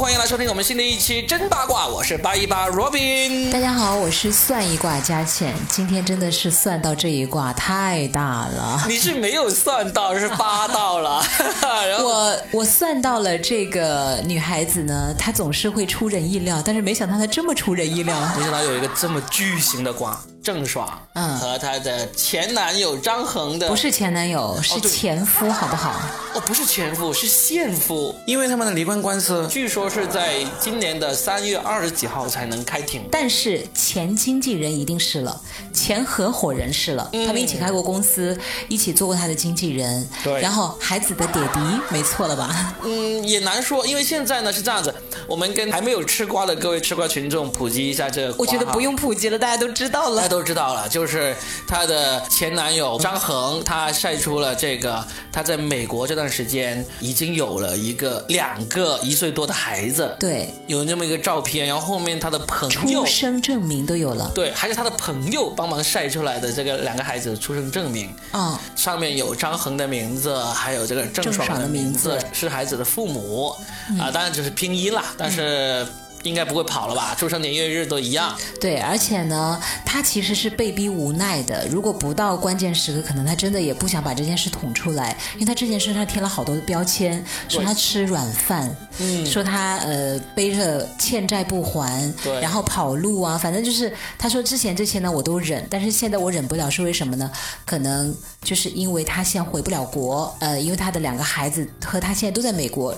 欢迎来收听我们新的一期真八卦，我是八一八 Robin。大家好，我是算一卦佳倩。今天真的是算到这一卦太大了，你是没有算到，是八到了。我我算到了这个女孩子呢，她总是会出人意料，但是没想到她这么出人意料，没想到有一个这么巨型的卦。郑爽，嗯，和她的前男友张恒的不是前男友，是前夫，好不好？哦，不是前夫，是现夫，因为他们的离婚官司，据说是在今年的三月二十几号才能开庭。但是前经纪人一定是了，前合伙人是了，他们一起开过公司，一起做过他的经纪人。对，然后孩子的爹爹，没错了吧？嗯，也难说，因为现在呢是这样子，我们跟还没有吃瓜的各位吃瓜群众普及一下这个。我觉得不用普及了，大家都知道了。都知道了，就是她的前男友张恒，他晒出了这个他在美国这段时间已经有了一个两个一岁多的孩子，对，有那么一个照片，然后后面他的朋友出生证明都有了，对，还是他的朋友帮忙晒出来的这个两个孩子的出生证明，嗯，上面有张恒的名字，还有这个郑爽的名字，是孩子的父母，啊，当然只是拼音啦，但是。应该不会跑了吧？出生年月日都一样。对，而且呢，他其实是被逼无奈的。如果不到关键时刻，可能他真的也不想把这件事捅出来，因为他之前身上贴了好多的标签，说他吃软饭，嗯，说他呃背着欠债不还，对，然后跑路啊，反正就是他说之前这些呢我都忍，但是现在我忍不了，是为什么呢？可能就是因为他现在回不了国，呃，因为他的两个孩子和他现在都在美国。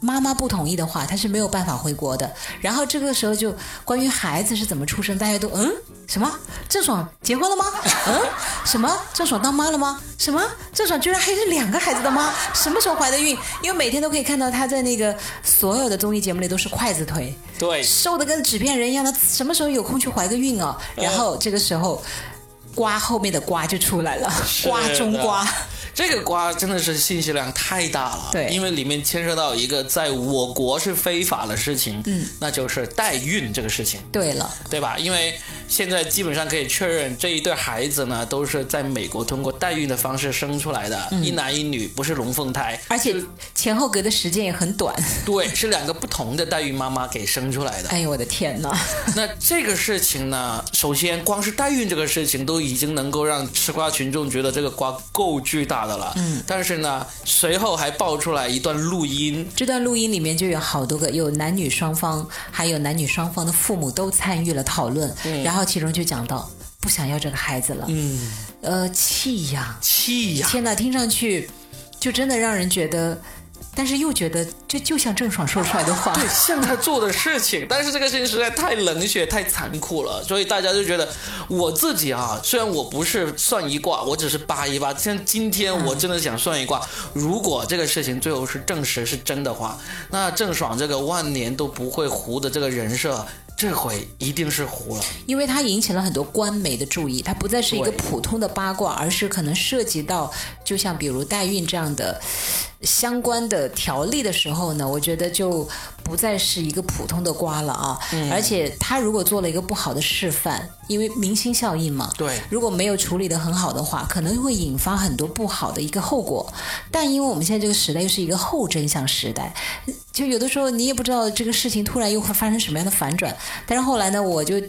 妈妈不同意的话，他是没有办法回国的。然后这个时候就关于孩子是怎么出生，大家都嗯什么？郑爽结婚了吗？嗯什么？郑爽当妈了吗？什么？郑爽居然还是两个孩子的妈？什么时候怀的孕？因为每天都可以看到她在那个所有的综艺节目里都是筷子腿，对，瘦的跟纸片人一样的，什么时候有空去怀个孕啊？然后这个时候瓜后面的瓜就出来了，瓜中瓜。这个瓜真的是信息量太大了，对，因为里面牵涉到一个在我国是非法的事情，嗯，那就是代孕这个事情。对了，对吧？因为现在基本上可以确认，这一对孩子呢都是在美国通过代孕的方式生出来的，一男一女，不是龙凤胎，而且前后隔的时间也很短。对，是两个不同的代孕妈妈给生出来的。哎呦我的天哪！那这个事情呢，首先光是代孕这个事情都已经能够让吃瓜群众觉得这个瓜够巨大。的了，嗯，但是呢，随后还爆出来一段录音，这段录音里面就有好多个，有男女双方，还有男女双方的父母都参与了讨论，然后其中就讲到不想要这个孩子了，嗯，呃，弃养，弃养，天哪，听上去就真的让人觉得。但是又觉得这就像郑爽说出来的话，对，像他做的事情。但是这个事情实在太冷血、太残酷了，所以大家就觉得我自己啊，虽然我不是算一卦，我只是扒一扒。像今天我真的想算一卦，如果这个事情最后是证实是真的话，那郑爽这个万年都不会糊的这个人设。这回一定是糊了，因为它引起了很多官媒的注意，它不再是一个普通的八卦，而是可能涉及到，就像比如代孕这样的相关的条例的时候呢，我觉得就不再是一个普通的瓜了啊。而且他如果做了一个不好的示范，因为明星效应嘛，对，如果没有处理的很好的话，可能会引发很多不好的一个后果。但因为我们现在这个时代又是一个后真相时代，就有的时候你也不知道这个事情突然又会发生什么样的反转。但是后来呢，我就，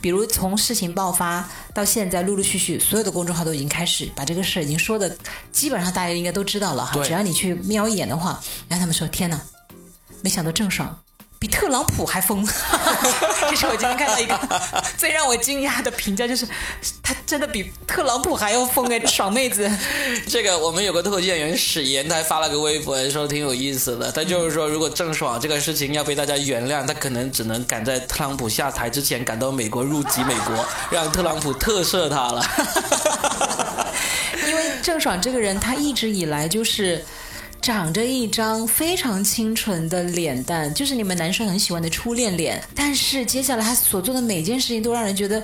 比如从事情爆发到现在，陆陆续续所有的公众号都已经开始把这个事已经说的，基本上大家应该都知道了哈。只要你去瞄一眼的话，然后他们说：“天哪，没想到郑爽。”比特朗普还疯，这是我今天看到一个 最让我惊讶的评价，就是他真的比特朗普还要疯哎，爽妹子。这个我们有个脱口秀演员史岩，他还发了个微博说挺有意思的，他就是说如果郑爽这个事情要被大家原谅，他可能只能赶在特朗普下台之前赶到美国入籍美国，让特朗普特赦他了。因为郑爽这个人，他一直以来就是。长着一张非常清纯的脸蛋，就是你们男生很喜欢的初恋脸。但是接下来他所做的每件事情都让人觉得，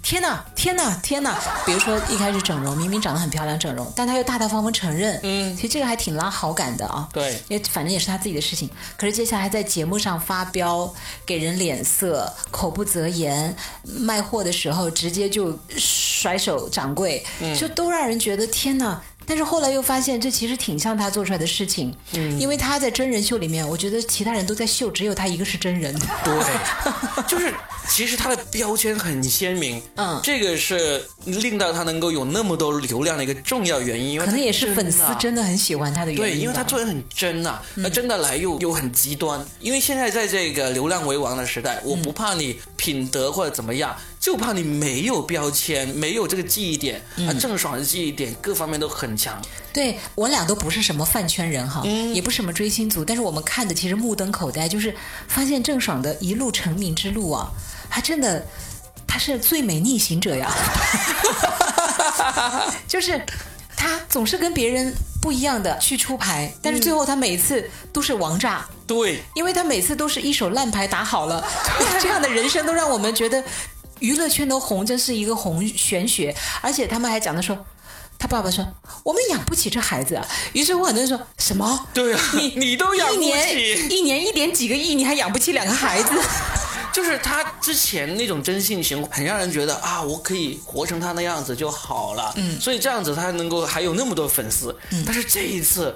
天呐，天呐，天呐！比如说一开始整容，明明长得很漂亮，整容，但他又大大方方承认。嗯，其实这个还挺拉好感的啊。对，因为反正也是他自己的事情。可是接下来还在节目上发飙，给人脸色，口不择言，卖货的时候直接就甩手掌柜，就都让人觉得天哪。但是后来又发现这其实挺像他做出来的事情，嗯，因为他在真人秀里面，我觉得其他人都在秀，只有他一个是真人。对，就是其实他的标签很鲜明，嗯这个是令到他能够有那么多流量的一个重要原因，因为可能也是粉丝真的很喜欢他的原因。对，因为他做人很真呐、那真的来又又很极端。因为现在在这个流量为王的时代，我不怕你品德或者怎么样，就怕你没有标签，没有这个记忆点。啊，郑爽的记忆点各方面都很强。对我俩都不是什么饭圈人哈，嗯也不是什么追星族，但是我们看的其实目瞪口呆，就是发现郑爽的一路成名之路啊，还真的她是最美逆行者呀，就是她总是跟别人不一样的去出牌，但是最后她每次都是王炸。对，因为他每次都是一手烂牌打好了，这样的人生都让我们觉得娱乐圈的红真是一个红玄学，而且他们还讲的说。他爸爸说：“我们养不起这孩子啊。”于是我，很多人说什么？对啊，你你都养不一年起。一年一点几个亿，你还养不起两个孩子？就是他之前那种真性情，很让人觉得啊，我可以活成他那样子就好了。嗯，所以这样子他能够还有那么多粉丝。嗯，但是这一次。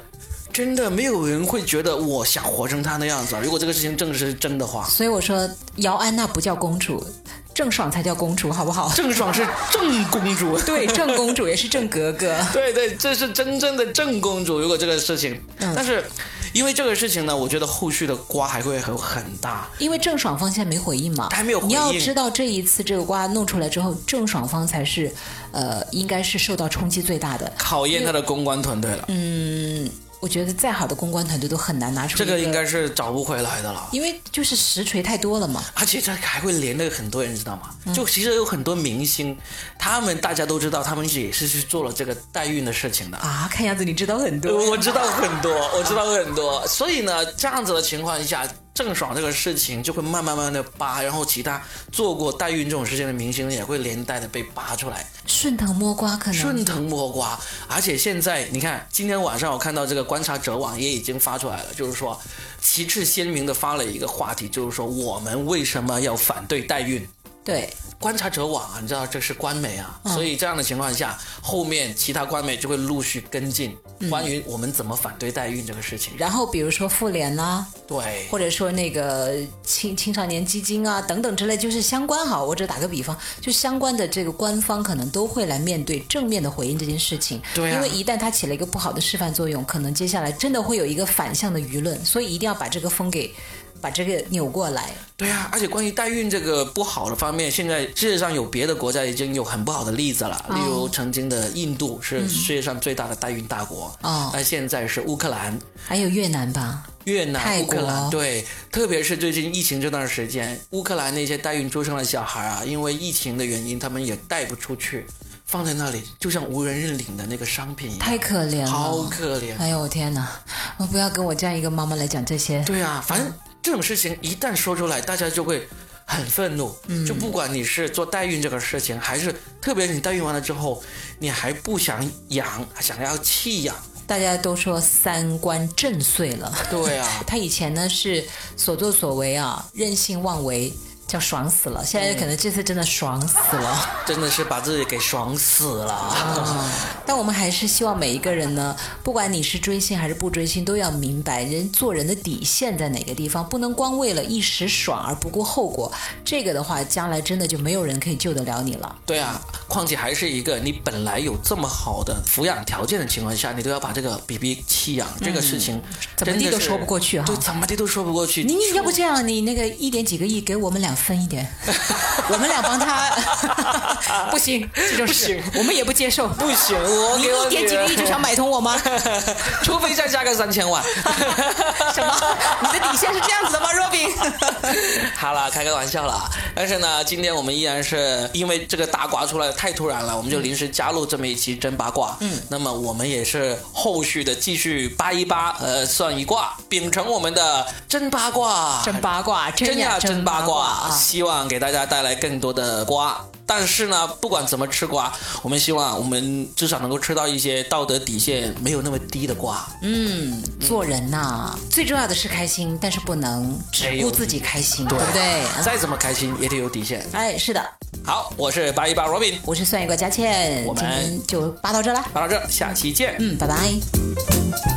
真的没有人会觉得我想活成他那样子啊！如果这个事情正是真的话，所以我说，姚安娜不叫公主，郑爽才叫公主，好不好？郑爽是正公主。对，郑公主也是郑格格。对对，这是真正的正公主。如果这个事情，但是因为这个事情呢，我觉得后续的瓜还会很很大。因为郑爽方现在没回应嘛，还没有回应你要知道，这一次这个瓜弄出来之后，郑爽方才是，呃，应该是受到冲击最大的。考验他的公关团队了。嗯，我觉得再好的公关团队都很难拿出一这个应该是找不回来的了。因为就是实锤太多了嘛。而且这还会连累很多人，知道吗？嗯就其实有很多明星，他们大家都知道，他们也是去做了这个代孕的事情的。啊，看样子你知道很多。我知道很多，我知道很多，所以呢，这样子的情况下，郑爽这个事情就会慢慢慢慢的扒，然后其他做过代孕这种事情的明星也会连带的被扒出来，顺藤摸瓜可能。顺藤摸瓜。而且现在你看，今天晚上我看到这个观察者网也已经发出来了，就是说旗帜鲜明的发了一个话题，就是说我们为什么要反对代孕？对，观察者网啊，你知道这是官媒啊，所以这样的情况下，后面其他官媒就会陆续跟进关于我们怎么反对代孕这个事情。然后比如说妇联啦、对，或者说那个青青少年基金啊等等之类，就是相关哈。我只打个比方，就相关的这个官方可能都会来面对正面的回应这件事情。对啊因为一旦它起了一个不好的示范作用，可能接下来真的会有一个反向的舆论，所以一定要把这个风给把这个扭过来。对啊，而且关于代孕这个不好的方面，现在世界上有别的国家已经有很不好的例子了，哦例如曾经的印度是世界上最大的代孕大国，哦那现在是乌克兰。还有越南吧，越南、乌克兰，对，特别是最近疫情这段时间，乌克兰那些代孕出生的小孩啊，因为疫情的原因，他们也带不出去，放在那里，就像无人认领的那个商品一样，太可怜了，好可怜。哎呦我天哪！我不要跟我这样一个妈妈来讲这些。对啊，反正这种事情一旦说出来，大家就会很愤怒。嗯就不管你是做代孕这个事情，还是特别你代孕完了之后，你还不想养，还想要弃养，大家都说三观震碎了。对啊，他以前呢是所作所为啊，任性妄为，叫爽死了。现在可能这次真的爽死了。真的是把自己给爽死了。但我们还是希望每一个人呢，不管你是追星还是不追星，都要明白人做人的底线在哪个地方，不能光为了一时爽而不顾后果。这个的话，将来真的就没有人可以救得了你了。对啊，况且还是一个你本来有这么好的抚养条件的情况下，你都要把这个 BB 弃养，这个事情嗯怎么地都说不过去哈对，怎么地都说不过去。你你要不这样，你那个一点几个亿给我们俩分一点，我们俩帮他，不行，这种事不行我们也不接受。不行，我你一点几个亿就想买通我吗？除非再加个三千万。什么？你的底线是这样子的吗，Robin？好了，开个玩笑啦。但是呢，今天我们依然是因为这个大瓜出来太突然了，我们就临时加入这么一期真八卦。嗯，那么我们也是后续的继续扒一扒，呃，算一卦，秉承我们的真八卦，真八卦，真呀呀真八卦，啊！希望给大家带来更多的瓜。但是呢，不管怎么吃瓜，我们希望我们至少能够吃到一些道德底线没有那么低的瓜。嗯，做人呐、最重要的是开心，但是不能只顾自己开心，对不对？再怎么开心也得有底线。哎，是的，好，我是八一八 Robin，我是算一卦佳倩，我们就扒到这啦。到这，下期见。嗯，拜拜。